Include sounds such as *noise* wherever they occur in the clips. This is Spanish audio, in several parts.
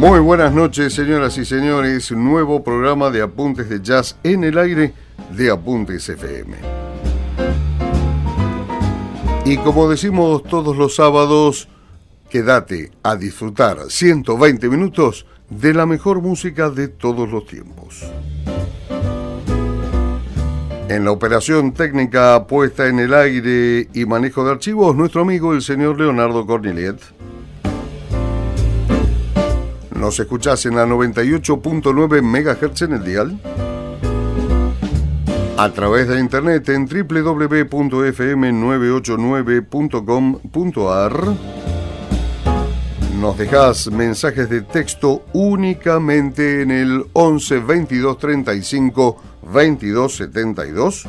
Muy buenas noches, señoras y señores. Nuevo programa de Apuntes de Jazz en el aire de Apuntes FM. Y como decimos todos los sábados, quédate a disfrutar 120 minutos de la mejor música de todos los tiempos. En la operación técnica puesta en el aire y manejo de archivos, nuestro amigo el señor Leonardo Corneliet. Nos escuchás en la 98.9 MHz en el dial. A través de internet en www.fm989.com.ar. Nos dejás mensajes de texto únicamente en el 11 22 35 22 72.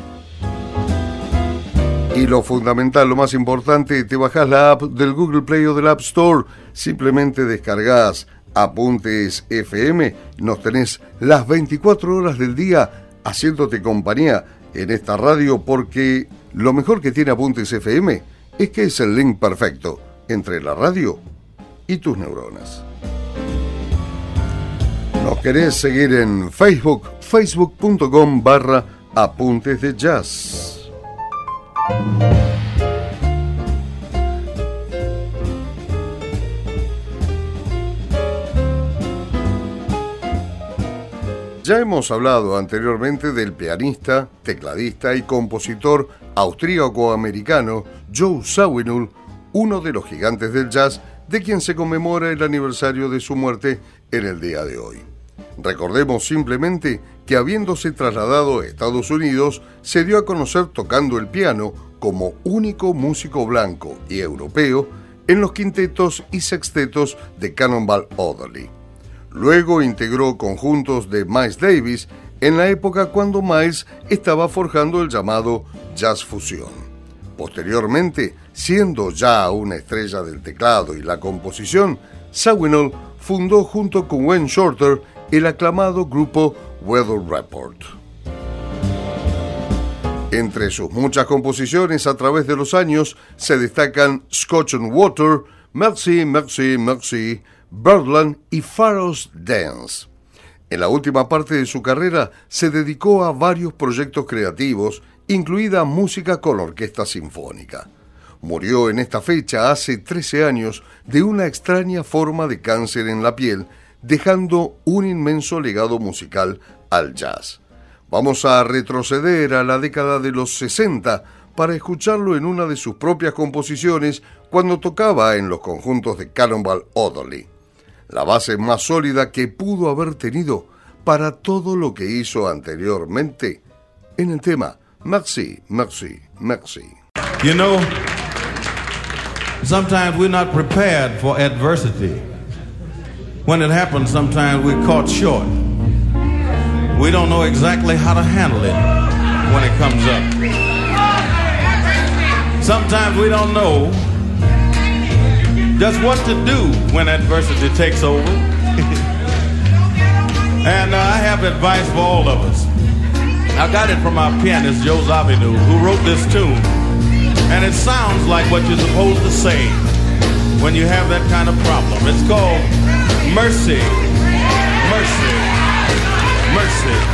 Y lo fundamental, lo más importante, te bajás la app del Google Play o del App Store. Simplemente descargas Apuntes FM, nos tenés las 24 horas del día haciéndote compañía en esta radio porque lo mejor que tiene Apuntes FM es que es el link perfecto entre la radio y tus neuronas. ¿Nos querés seguir en Facebook? facebook.com barra Apuntes de Jazz. Ya hemos hablado anteriormente del pianista, tecladista y compositor austríaco-americano Joe Zawinul, uno de los gigantes del jazz de quien se conmemora el aniversario de su muerte en el día de hoy. Recordemos simplemente que habiéndose trasladado a Estados Unidos, se dio a conocer tocando el piano como único músico blanco y europeo en los quintetos y sextetos de Cannonball Adderley. Luego integró conjuntos de Miles Davis en la época cuando Miles estaba forjando el llamado jazz fusión. Posteriormente, siendo ya una estrella del teclado y la composición, Sawinul fundó junto con Wayne Shorter el aclamado grupo Weather Report. Entre sus muchas composiciones a través de los años se destacan Scotch and Water, Merci, Merci, Merci, Birdland y Pharaoh's Dance. En la última parte de su carrera se dedicó a varios proyectos creativos, incluida música con orquesta sinfónica. Murió en esta fecha hace 13 años de una extraña forma de cáncer en la piel, dejando un inmenso legado musical al jazz. Vamos a retroceder a la década de los 60 para escucharlo en una de sus propias composiciones cuando tocaba en los conjuntos de Cannonball Adderley la base más sólida que pudo haber tenido para todo lo que hizo anteriormente en el tema Merci, Merci, Merci. You know, sometimes we're not prepared for adversity. When it happens, sometimes we're caught short. We don't know exactly how to handle it when it comes up. Sometimes we don't know just what to do when adversity takes over. *laughs* and uh, I have advice for all of us. I got it from our pianist, Joe Zavinu, who wrote this tune. And it sounds like what you're supposed to say when you have that kind of problem. It's called mercy, mercy, mercy. mercy,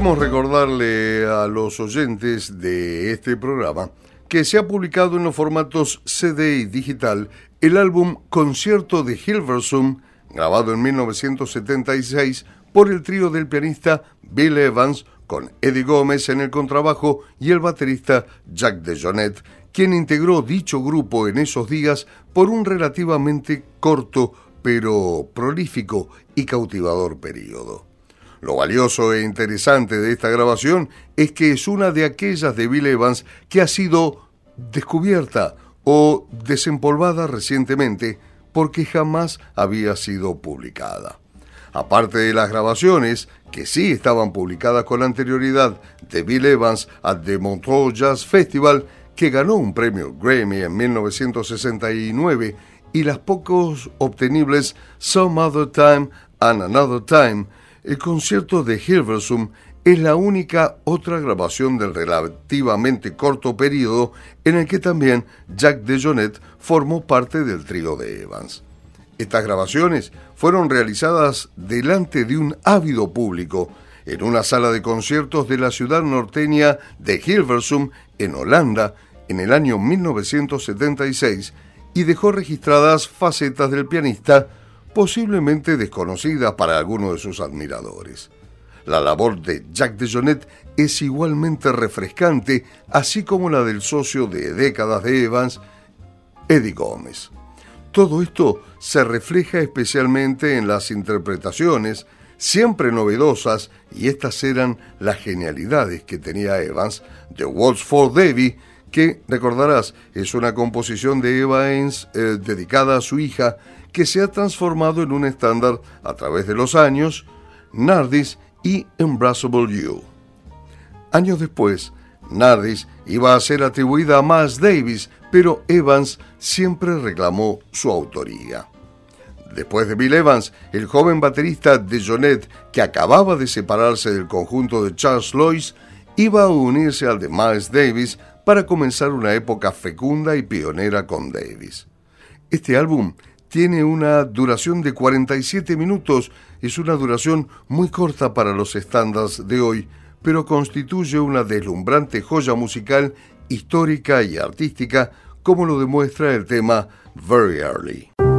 Queremos recordarle a los oyentes de este programa que se ha publicado en los formatos CD y digital el álbum Concierto de Hilversum, grabado en 1976 por el trío del pianista Bill Evans, con Eddie Gómez en el contrabajo y el baterista Jack DeJohnette, quien integró dicho grupo en esos días por un relativamente corto pero prolífico y cautivador periodo. Lo valioso e interesante de esta grabación es que es una de aquellas de Bill Evans que ha sido descubierta o desempolvada recientemente porque jamás había sido publicada. Aparte de las grabaciones, que sí estaban publicadas con anterioridad, de Bill Evans at the Montreux Jazz Festival, que ganó un premio Grammy en 1969, y las pocos obtenibles Some Other Time and Another Time, el concierto de Hilversum es la única otra grabación del relativamente corto periodo en el que también Jack DeJohnette formó parte del trío de Evans. Estas grabaciones fueron realizadas delante de un ávido público en una sala de conciertos de la ciudad norteña de Hilversum, en Holanda, en el año 1976 y dejó registradas facetas del pianista posiblemente desconocidas para algunos de sus admiradores. La labor de Jack DeJohnette es igualmente refrescante, así como la del socio de décadas de Evans, Eddie Gómez. Todo esto se refleja especialmente en las interpretaciones, siempre novedosas, y estas eran las genialidades que tenía Evans, de Waltz for Debbie, que, recordarás, es una composición de Evans eh, dedicada a su hija, que se ha transformado en un estándar a través de los años, Nardis y Embraceable You. Años después, Nardis iba a ser atribuida a Miles Davis, pero Evans siempre reclamó su autoría. Después de Bill Evans, el joven baterista de Jonet, que acababa de separarse del conjunto de Charles Lois, iba a unirse al de Miles Davis para comenzar una época fecunda y pionera con Davis. Este álbum tiene una duración de 47 minutos, es una duración muy corta para los estándares de hoy, pero constituye una deslumbrante joya musical, histórica y artística, como lo demuestra el tema Very Early.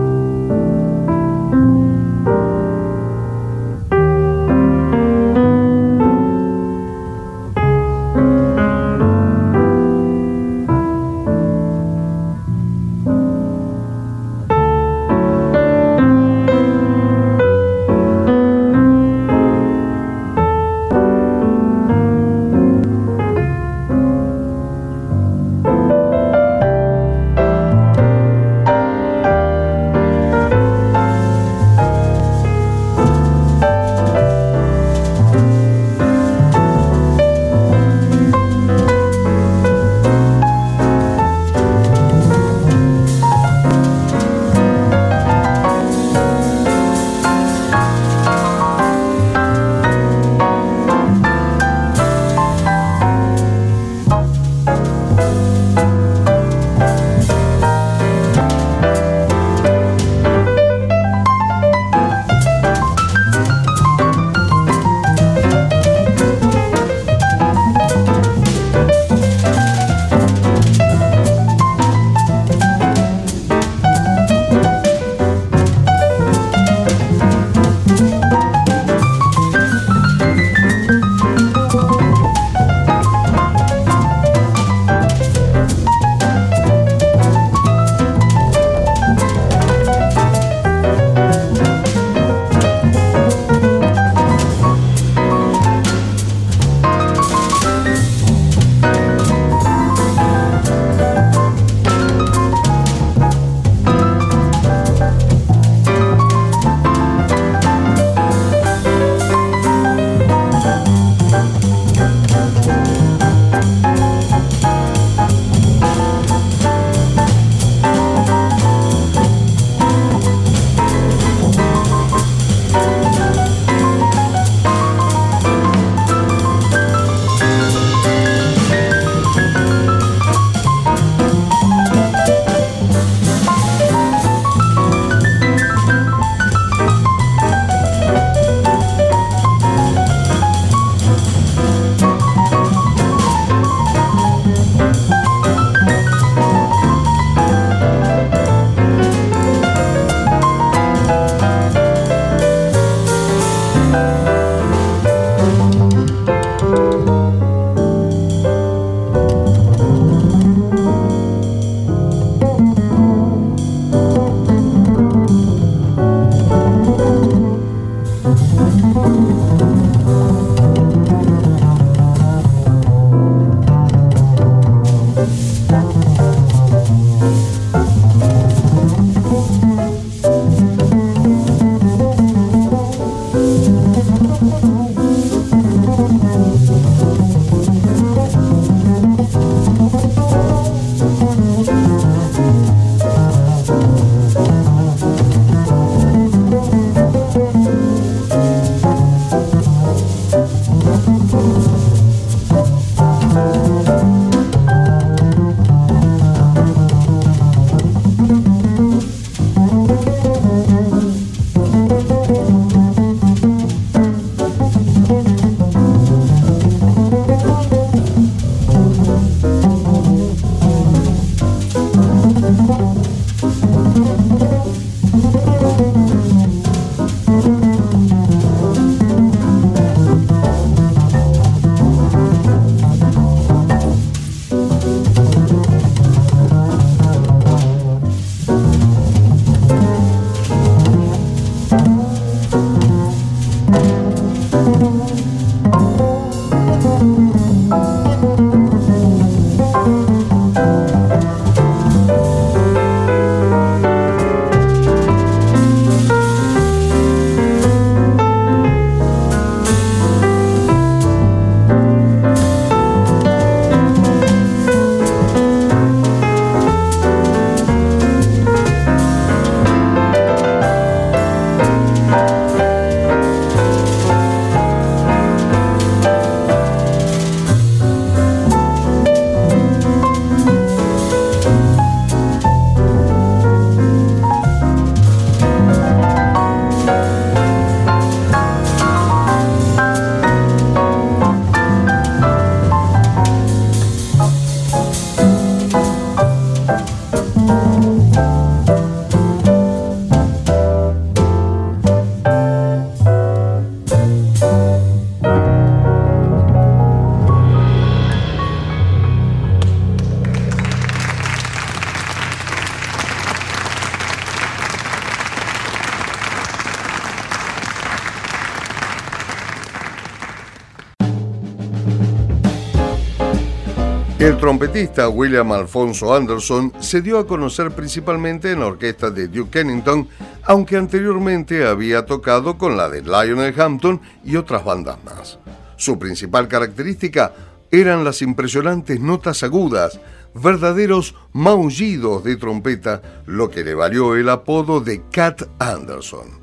Trompetista William Alfonso Anderson se dio a conocer principalmente en la orquesta de Duke Ellington, aunque anteriormente había tocado con la de Lionel Hampton y otras bandas más. Su principal característica eran las impresionantes notas agudas, verdaderos maullidos de trompeta, lo que le valió el apodo de Cat Anderson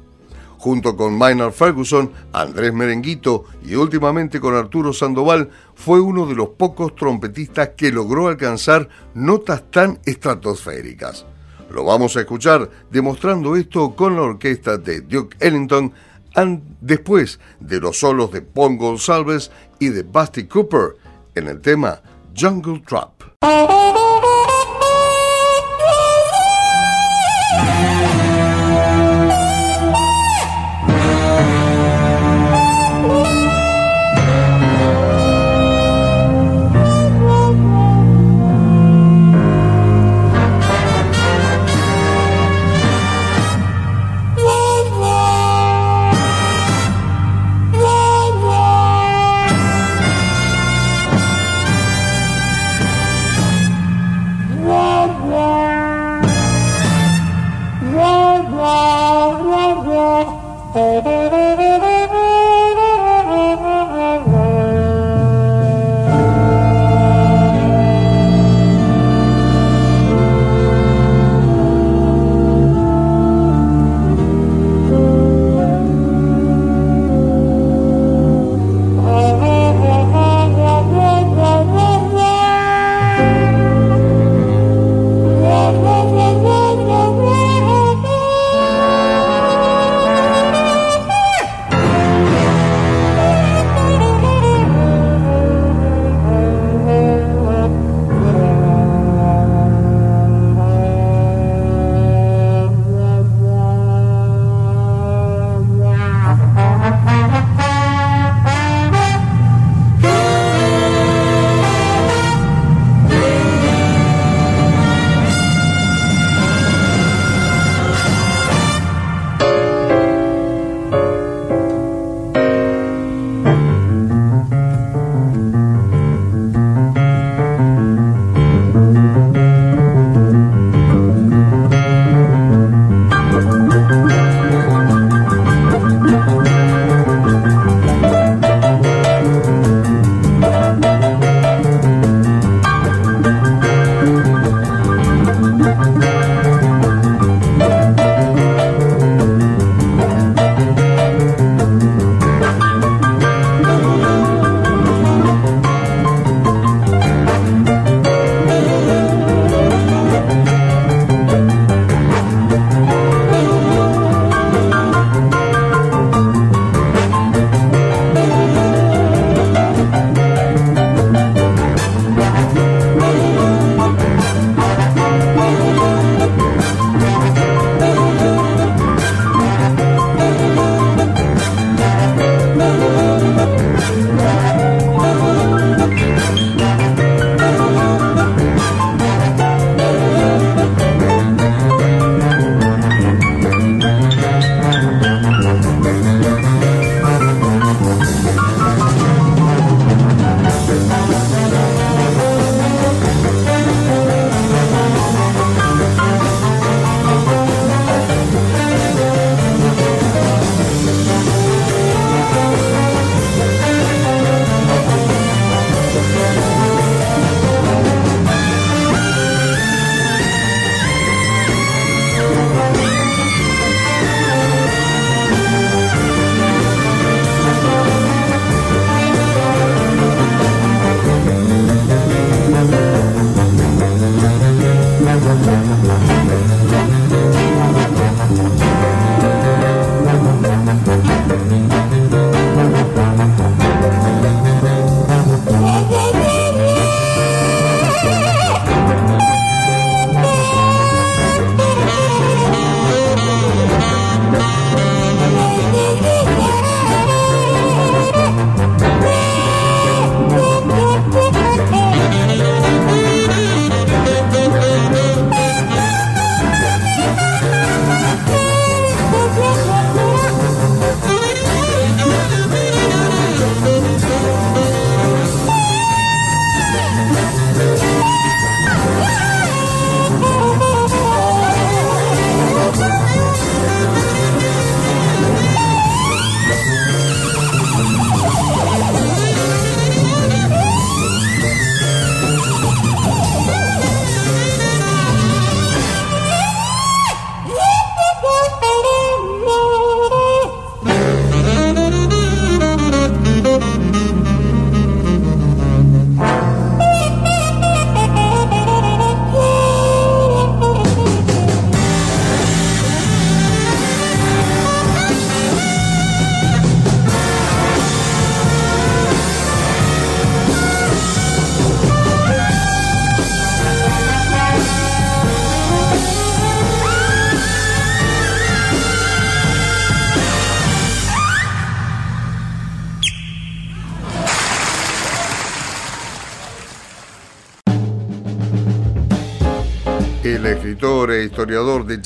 junto con Maynard Ferguson, Andrés Merenguito y últimamente con Arturo Sandoval, fue uno de los pocos trompetistas que logró alcanzar notas tan estratosféricas. Lo vamos a escuchar demostrando esto con la orquesta de Duke Ellington después de los solos de Paul Gonsalves y de Busty Cooper en el tema Jungle Trap.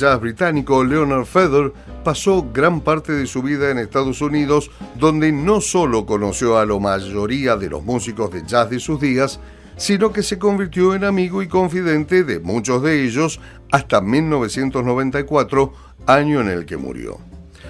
Jazz británico Leonard Feather pasó gran parte de su vida en Estados Unidos, donde no solo conoció a la mayoría de los músicos de jazz de sus días, sino que se convirtió en amigo y confidente de muchos de ellos hasta 1994, año en el que murió.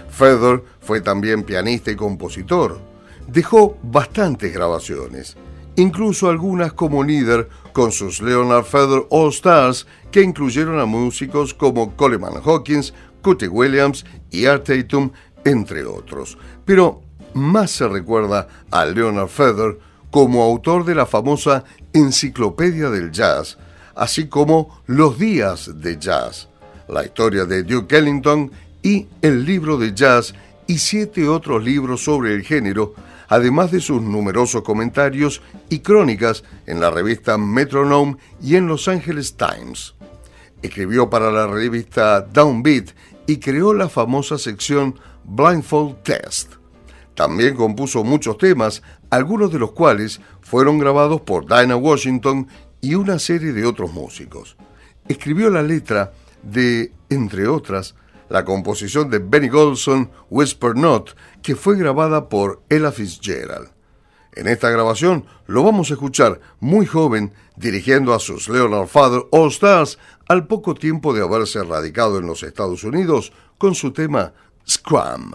Feather fue también pianista y compositor. Dejó bastantes grabaciones, incluso algunas como líder con sus Leonard Feather All Stars, que incluyeron a músicos como Coleman Hawkins, Cootie Williams y Art Tatum, entre otros. Pero más se recuerda a Leonard Feather como autor de la famosa Enciclopedia del Jazz, así como Los Días de Jazz, la historia de Duke Ellington y el libro de jazz y siete otros libros sobre el género, además de sus numerosos comentarios y crónicas en la revista Metronome y en Los Angeles Times. Escribió para la revista Downbeat y creó la famosa sección Blindfold Test. También compuso muchos temas, algunos de los cuales fueron grabados por Dinah Washington y una serie de otros músicos. Escribió la letra de, entre otras, la composición de Benny Golson, Whisper Not, que fue grabada por Ella Fitzgerald. En esta grabación lo vamos a escuchar muy joven dirigiendo a sus Leonard Father All Stars al poco tiempo de haberse radicado en los Estados Unidos con su tema Scrum.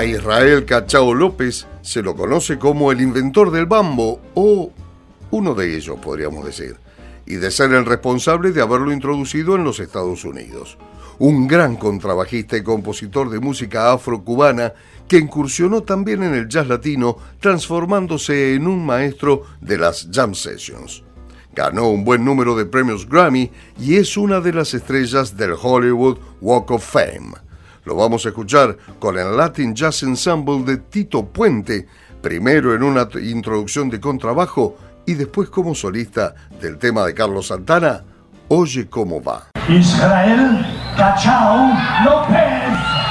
A Israel Cachao López se lo conoce como el inventor del bambo, o uno de ellos, podríamos decir, y de ser el responsable de haberlo introducido en los Estados Unidos. Un gran contrabajista y compositor de música afro-cubana que incursionó también en el jazz latino, transformándose en un maestro de las jam sessions. Ganó un buen número de premios Grammy y es una de las estrellas del Hollywood Walk of Fame. Lo vamos a escuchar con el Latin Jazz Ensemble de Tito Puente, primero en una introducción de contrabajo y después como solista del tema de Carlos Santana, Oye cómo va. Israel Cachao López.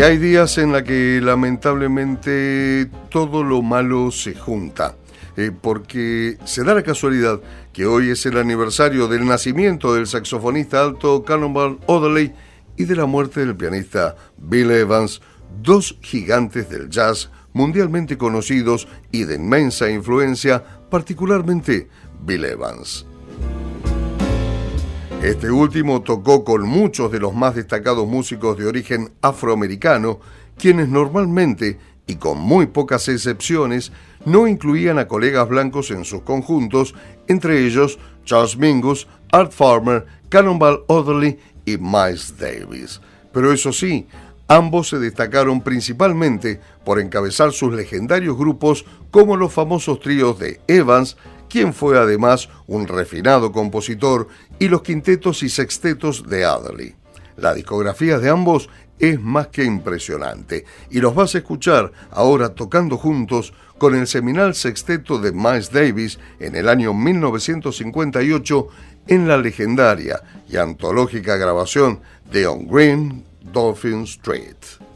Y hay días en la que lamentablemente todo lo malo se junta. Eh, porque se da la casualidad que hoy es el aniversario del nacimiento del saxofonista alto Cannonball Adderley y de la muerte del pianista Bill Evans, dos gigantes del jazz mundialmente conocidos y de inmensa influencia, particularmente Bill Evans. Este último tocó con muchos de los más destacados músicos de origen afroamericano, quienes normalmente, y con muy pocas excepciones, no incluían a colegas blancos en sus conjuntos, entre ellos Charles Mingus, Art Farmer, Cannonball Adderley y Miles Davis. Pero eso sí, ambos se destacaron principalmente por encabezar sus legendarios grupos como los famosos tríos de Evans, quien fue además un refinado compositor, y los quintetos y sextetos de Adderley. La discografía de ambos es más que impresionante y los vas a escuchar ahora tocando juntos con el seminal sexteto de Miles Davis en el año 1958 en la legendaria y antológica grabación de On Green Dolphin Street.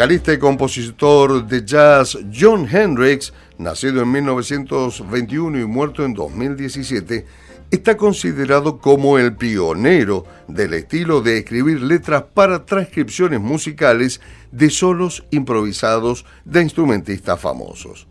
Vocalista y compositor de jazz John Hendricks, nacido en 1921 y muerto en 2017, está considerado como el pionero del estilo de escribir letras para transcripciones musicales de solos improvisados de instrumentistas famosos.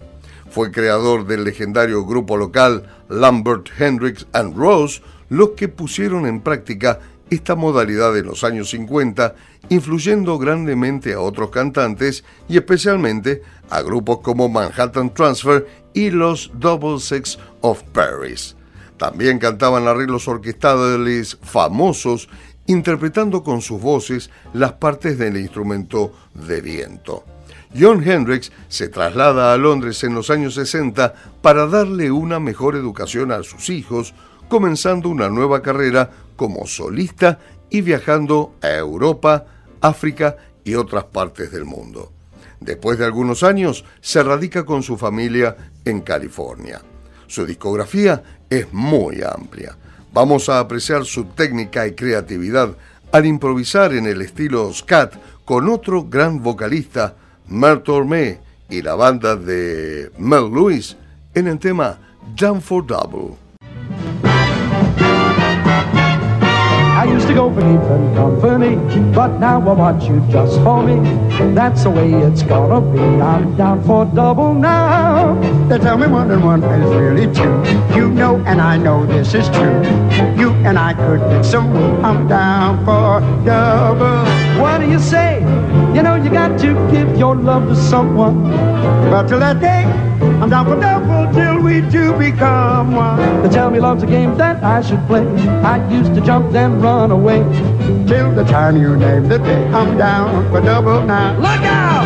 Fue creador del legendario grupo local Lambert Hendricks and Rose, los que pusieron en práctica esta modalidad en los años 50, influyendo grandemente a otros cantantes y especialmente a grupos como Manhattan Transfer y los Double Six of Paris. También cantaban arreglos orquestales famosos, interpretando con sus voces las partes del instrumento de viento. John Hendricks se traslada a Londres en los años 60 para darle una mejor educación a sus hijos, comenzando una nueva carrera como solista y viajando a Europa, África y otras partes del mundo. Después de algunos años, se radica con su familia en California. Su discografía es muy amplia. Vamos a apreciar su técnica y creatividad al improvisar en el estilo scat con otro gran vocalista, Mel Tormé, y la banda de Mel Lewis en el tema Jump for Double. I used to go for different company, but now I want you just for me. That's the way it's gonna be. I'm down for double now. They tell me one and one is really two. You know and I know this is true. You and I could make some move. I'm down for double. What do you say? You know you got to give your love to someone. But till that day, I'm down for double till we do become one. They tell me love's a game that I should play. I used to jump then run away. Till the time you name the day, I'm down for double now. Look out!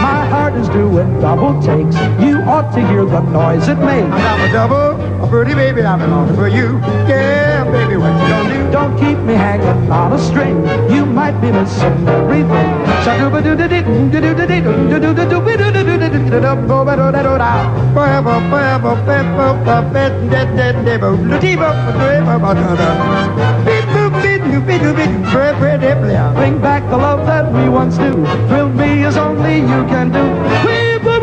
My heart is doing double takes. You ought to hear the noise it makes. I'm down for double. A pretty baby, I've been for you. Yeah, baby, what you gonna do? Don't keep me hanging on a string. You might be missing everything. Forever, forever, forever, forever, dead, dead, devil. Latiba, forever, forever. Beep, boop, beep, doop, beep, doop, beep, forever, forever. Bring back the love that we once knew. Thrill me as only you can do.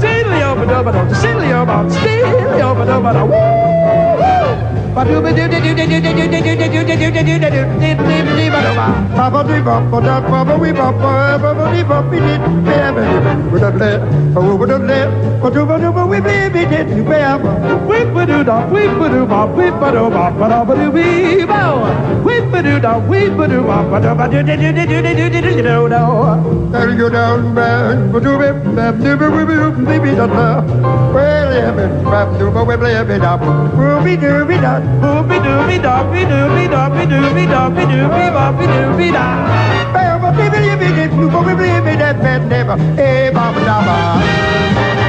Diddly-o-ba-do-ba-do, diddly-o-ba, diddly-o-ba-do, woo! Well, yeah, do, but we play a bit up. Ruby, dooby, da. Ba, Boopy doopy doopy doopy doopy doopy doopy doopy boopy doopy da. Bam, bam, bam, bam, bam, bam, bam, bam, bam, bam, bam, bam, bam, bam, bam, bam, bam,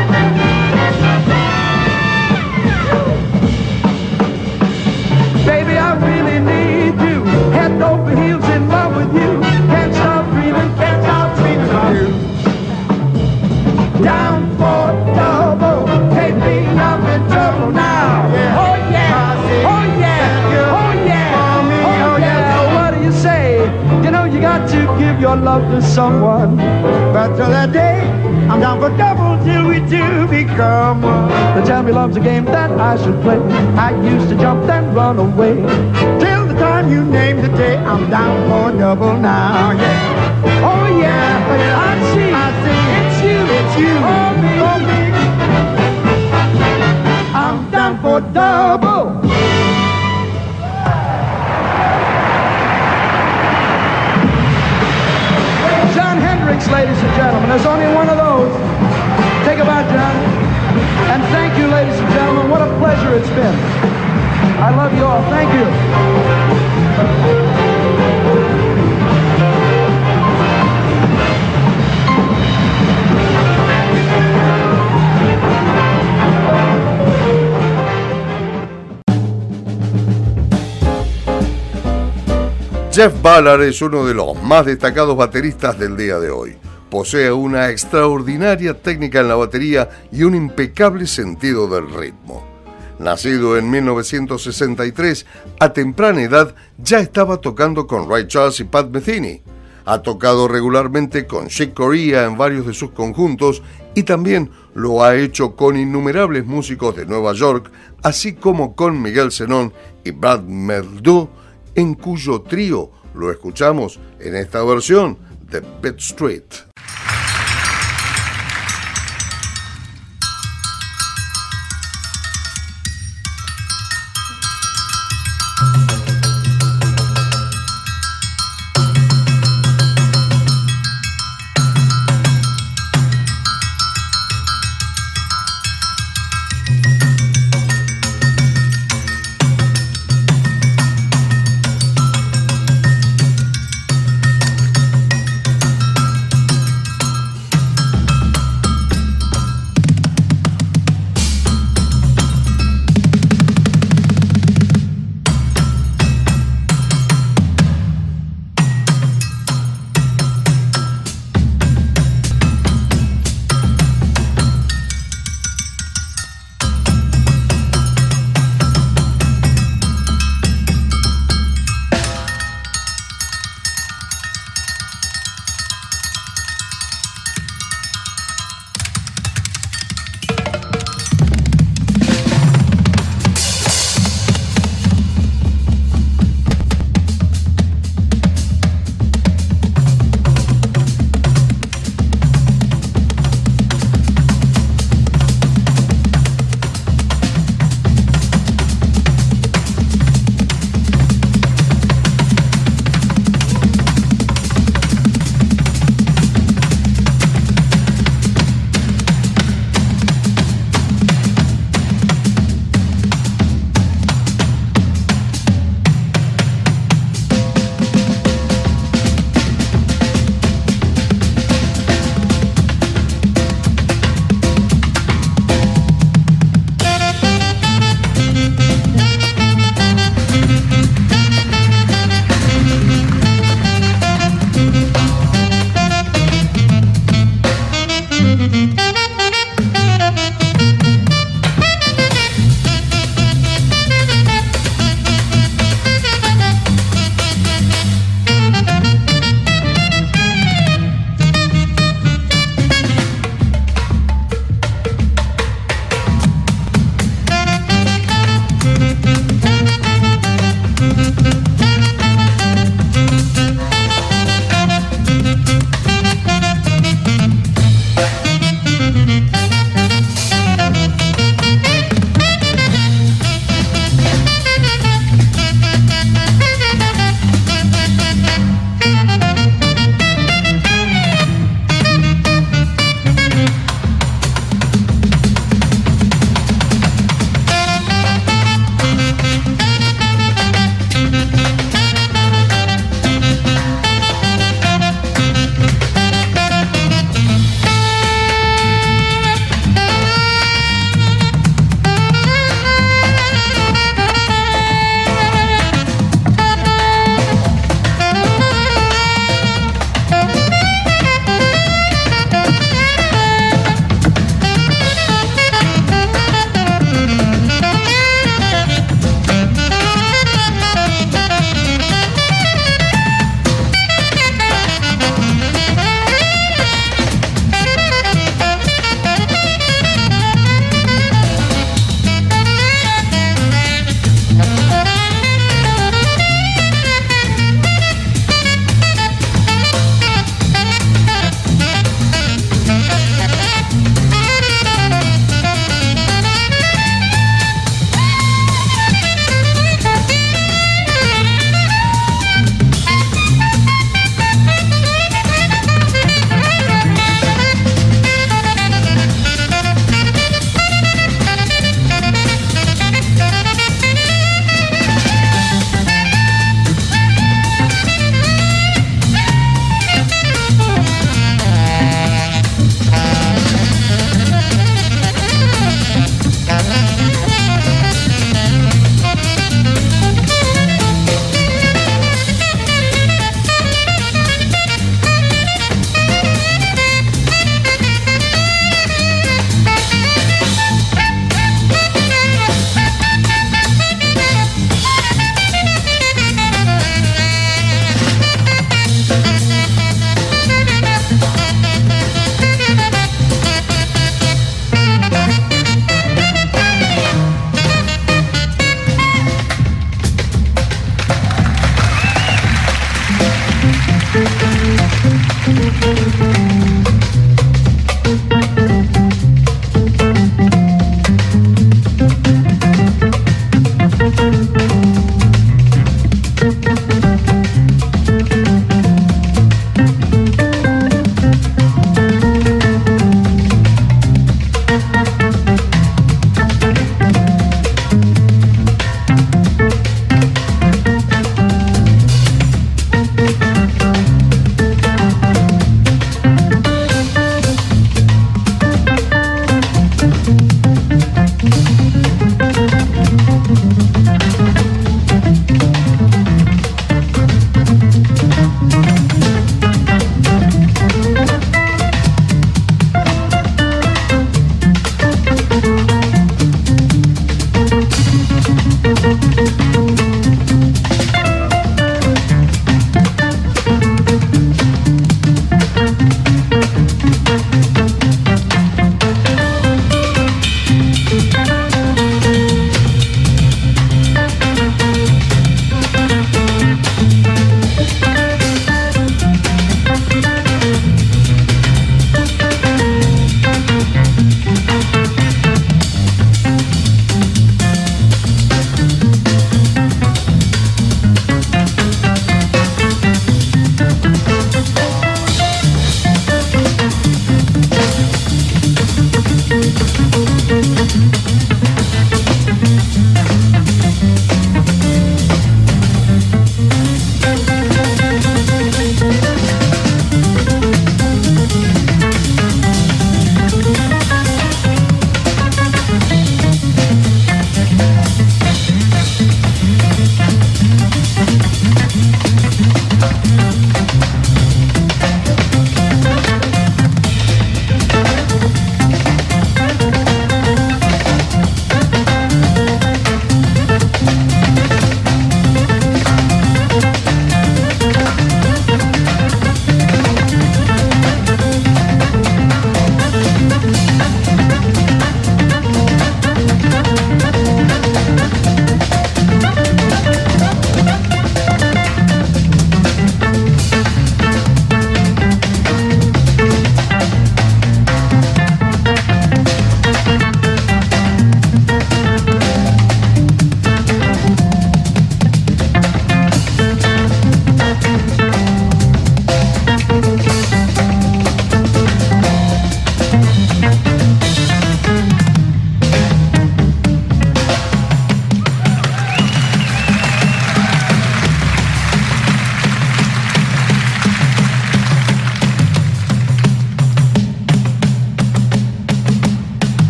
your love to someone. But till that day, I'm down for double till we two become one. They tell me love's a game that I should play. I used to jump then run away. Till the time you name the day, I'm down for double now. Yeah. Oh yeah, I see. I see. It's you. It's you. Oh me. Oh, me. I'm down for double. ladies and gentlemen. There's only one of those. Take a bow, John. And thank you, ladies and gentlemen. What a pleasure it's been. I love you all. Thank you. Jeff Ballard es uno de los más destacados bateristas del día de hoy. Posee una extraordinaria técnica en la batería y un impecable sentido del ritmo. Nacido en 1963, a temprana edad ya estaba tocando con Ray Charles y Pat Metheny. Ha tocado regularmente con Chick Corea en varios de sus conjuntos y también lo ha hecho con innumerables músicos de Nueva York, así como con Miguel Zenón y Brad Meldau, en cuyo trío lo escuchamos en esta versión de Bed Street.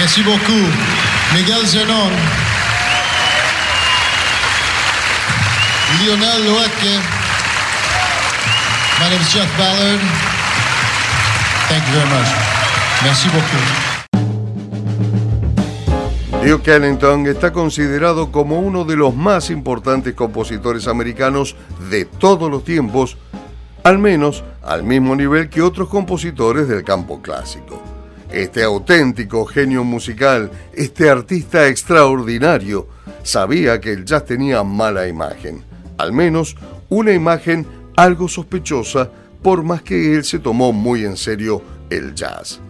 Merci beaucoup. Miguel Zenon. Lionel Loetke. My name is Jeff Ballard. Thank you very much. Merci. Duke Ellington está considerado como uno de los más importantes compositores americanos de todos los tiempos, al menos al mismo nivel que otros compositores del campo clásico. Este auténtico genio musical, este artista extraordinario, sabía que el jazz tenía mala imagen, al menos una imagen algo sospechosa, por más que él se tomó muy en serio el jazz.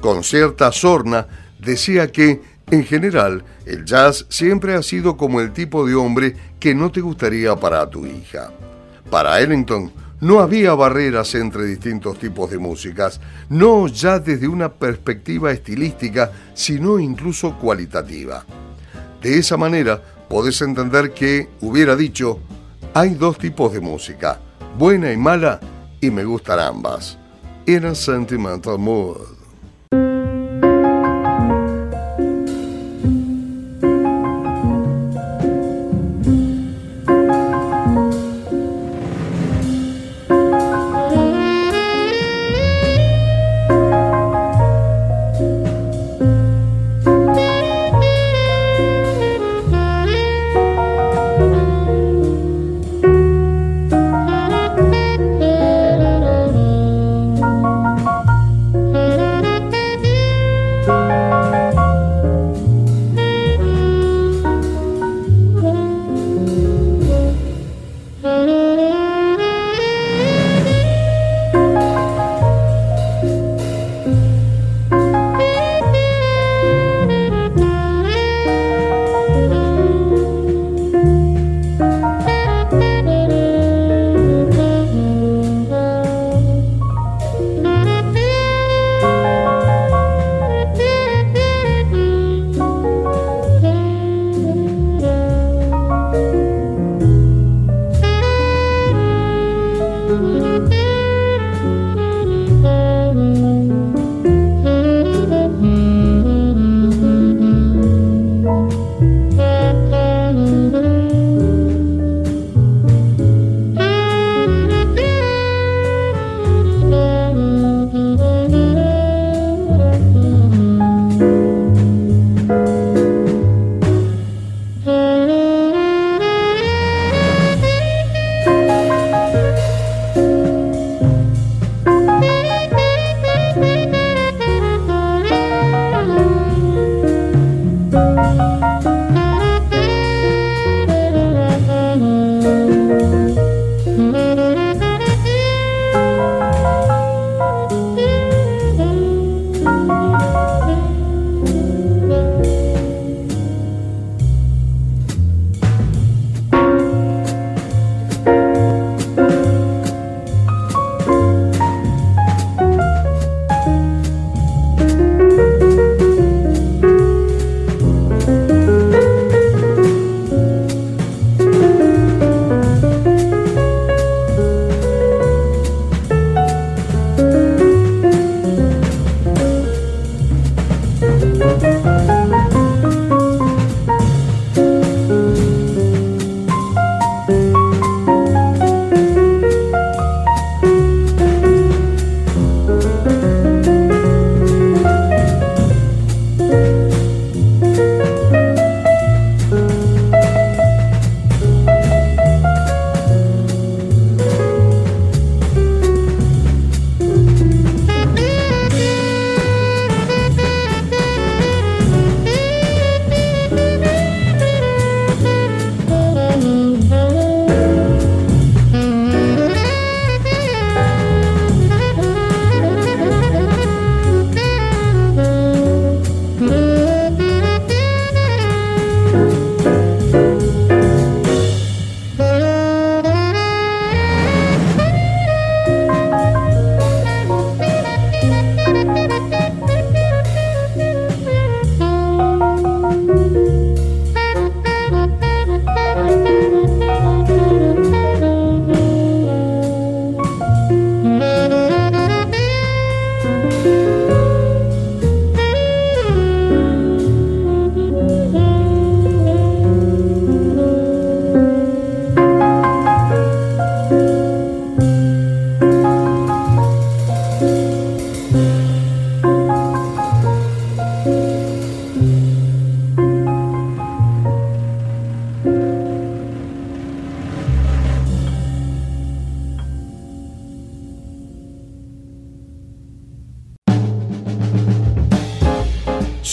Con cierta sorna decía que en general, el jazz siempre ha sido como el tipo de hombre que no te gustaría para tu hija. Para Ellington, no había barreras entre distintos tipos de músicas, no ya desde una perspectiva estilística, sino incluso cualitativa. De esa manera, podés entender que hubiera dicho, hay dos tipos de música, buena y mala, y me gustan ambas. In a sentimental mood.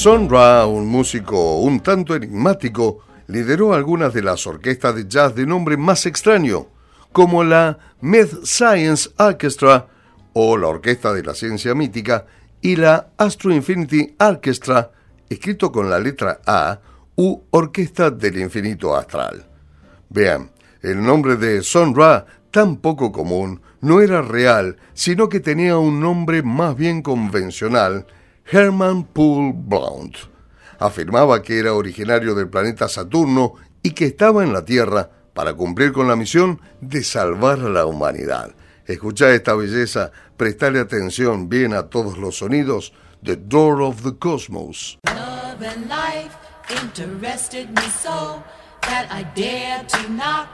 Son Ra, un músico un tanto enigmático, lideró algunas de las orquestas de jazz de nombre más extraño, como la Myth Science Orchestra o la Orquesta de la Ciencia Mítica y la Astro Infinity Orchestra, escrito con la letra A, u Orquesta del Infinito Astral. Vean, el nombre de Son Ra, tan poco común, no era real, sino que tenía un nombre más bien convencional, Herman Poole Blount. Afirmaba que era originario del planeta Saturno y que estaba en la Tierra para cumplir con la misión de salvar a la humanidad. Escucha esta belleza, prestale atención bien a todos los sonidos The Door of the Cosmos. Love and life interested me so that I dared to knock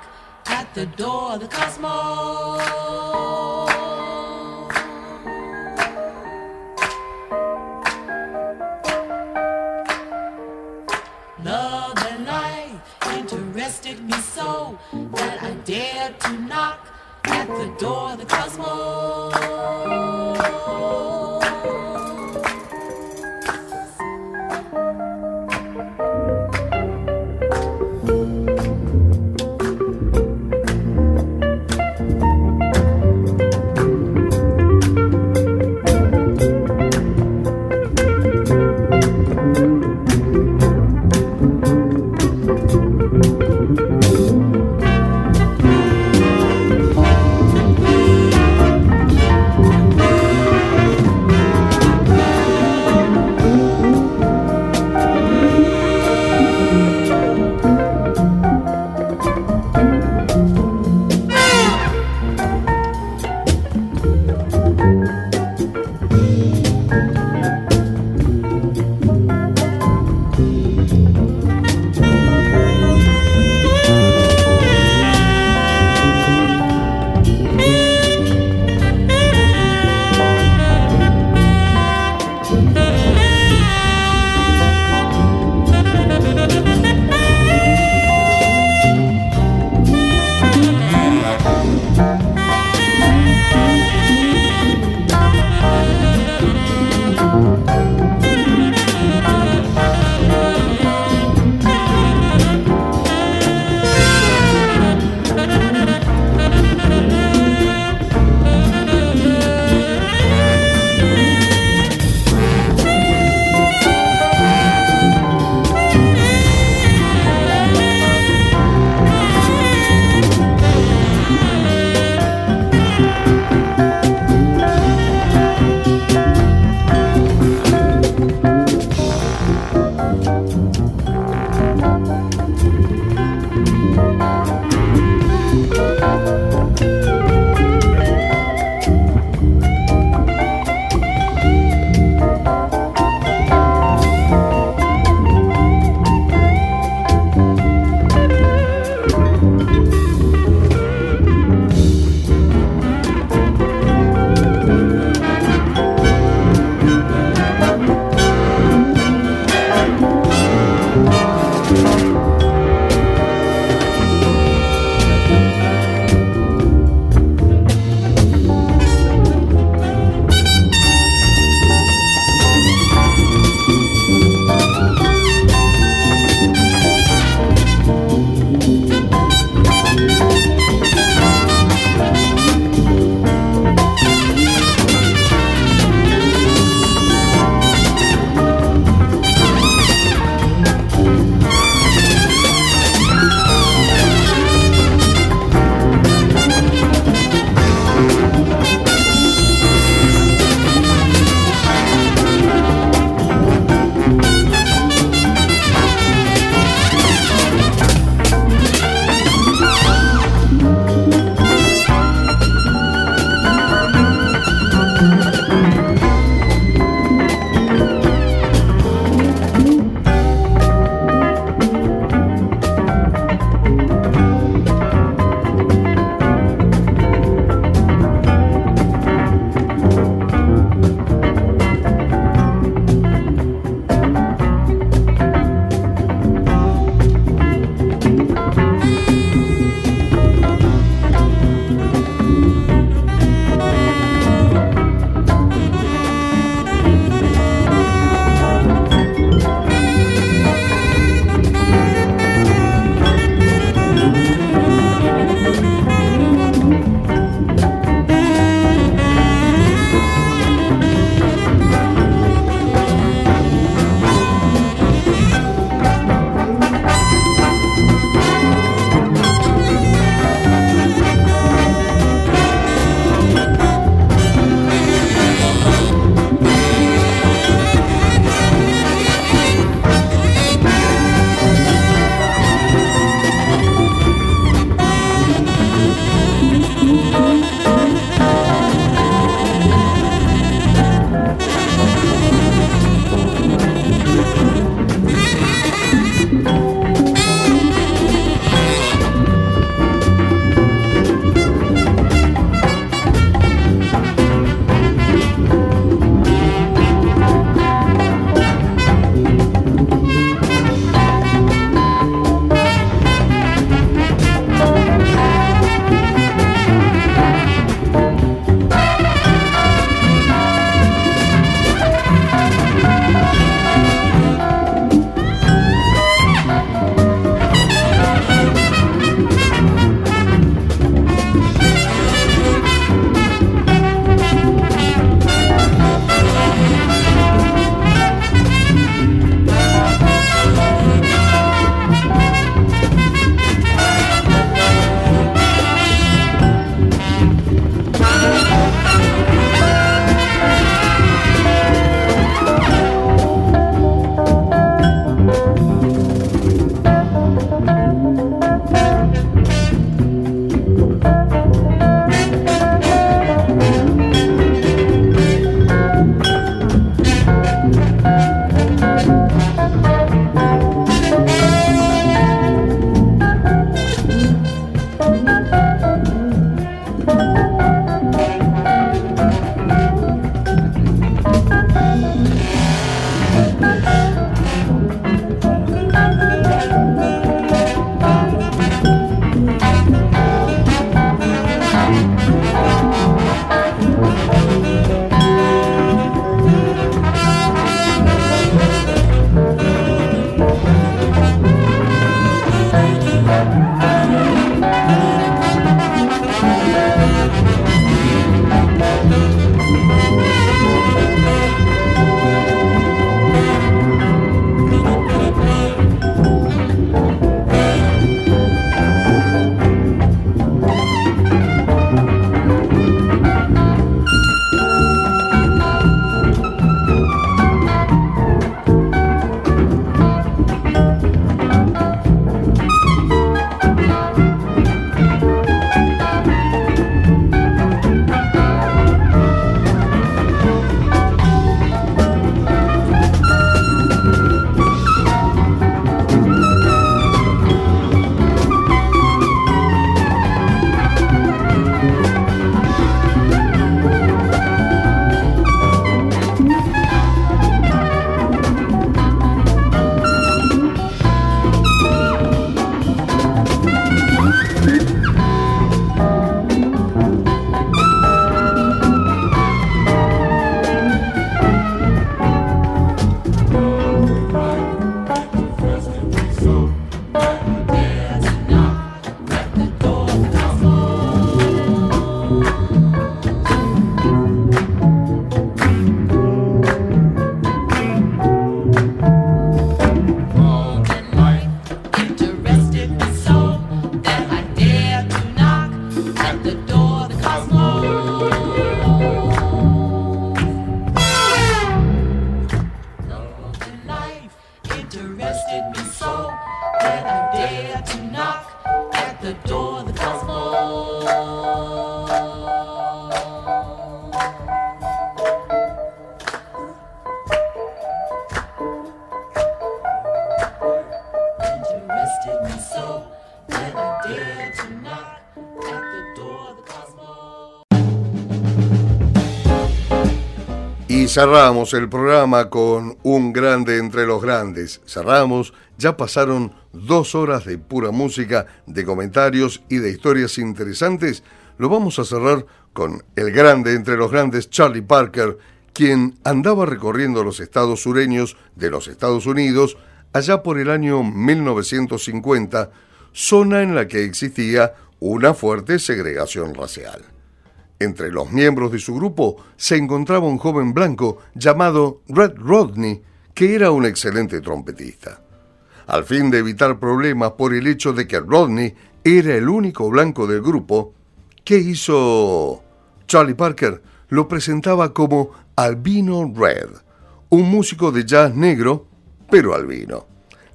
at the door of the cosmos. Me so that I dared to knock at the door of the cosmos. interested me so. That I dared to knock at the door that was cerramos el programa con un grande entre los grandes. Cerramos, ya pasaron dos horas de pura música, de comentarios y de historias interesantes. Lo vamos a cerrar con el grande entre los grandes, Charlie Parker, quien andaba recorriendo los estados sureños de los Estados Unidos allá por el año 1950, zona en la que existía una fuerte segregación racial. Entre los miembros de su grupo se encontraba un joven blanco llamado Red Rodney, que era un excelente trompetista. Al fin de evitar problemas por el hecho de que Rodney era el único blanco del grupo, ¿qué hizo Charlie Parker? Lo presentaba como Albino Red, un músico de jazz negro, pero albino.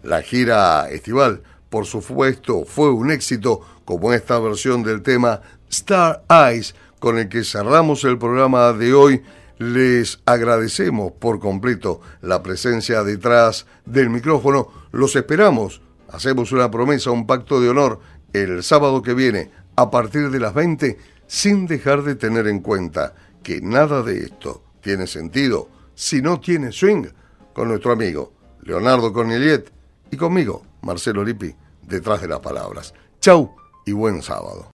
La gira estival, por supuesto, fue un éxito, como esta versión del tema Star Eyes, con el que cerramos el programa de hoy. Les agradecemos por completo la presencia detrás del micrófono. Los esperamos. Hacemos una promesa, un pacto de honor el sábado que viene a partir de las 20, sin dejar de tener en cuenta que nada de esto tiene sentido si no tiene swing con nuestro amigo Leonardo Corneliet y conmigo, Marcelo Lippi, detrás de las palabras. Chau y buen sábado.